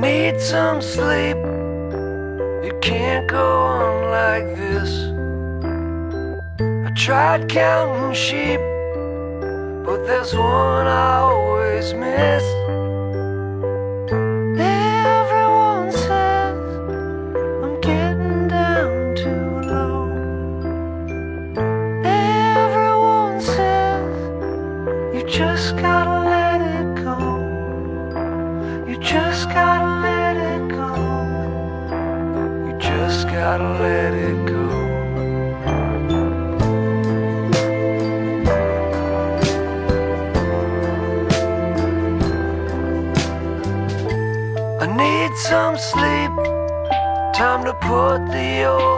need some sleep. You can't go on like this. I tried counting sheep, but there's one I always miss. Everyone says I'm getting down too low. Everyone says you just gotta let it go. You just gotta gotta let it go. I need some sleep. Time to put the old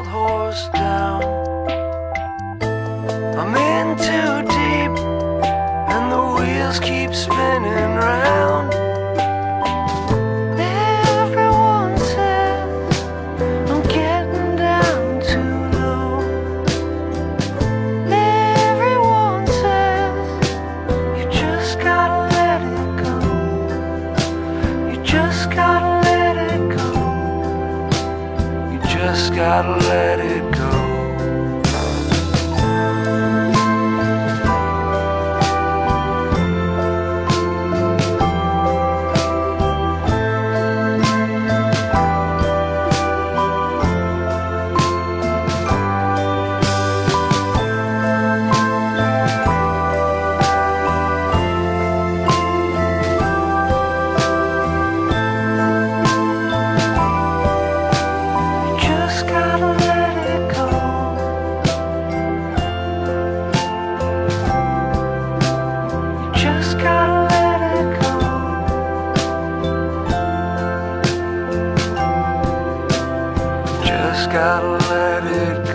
just gotta let it go. just gotta let it go.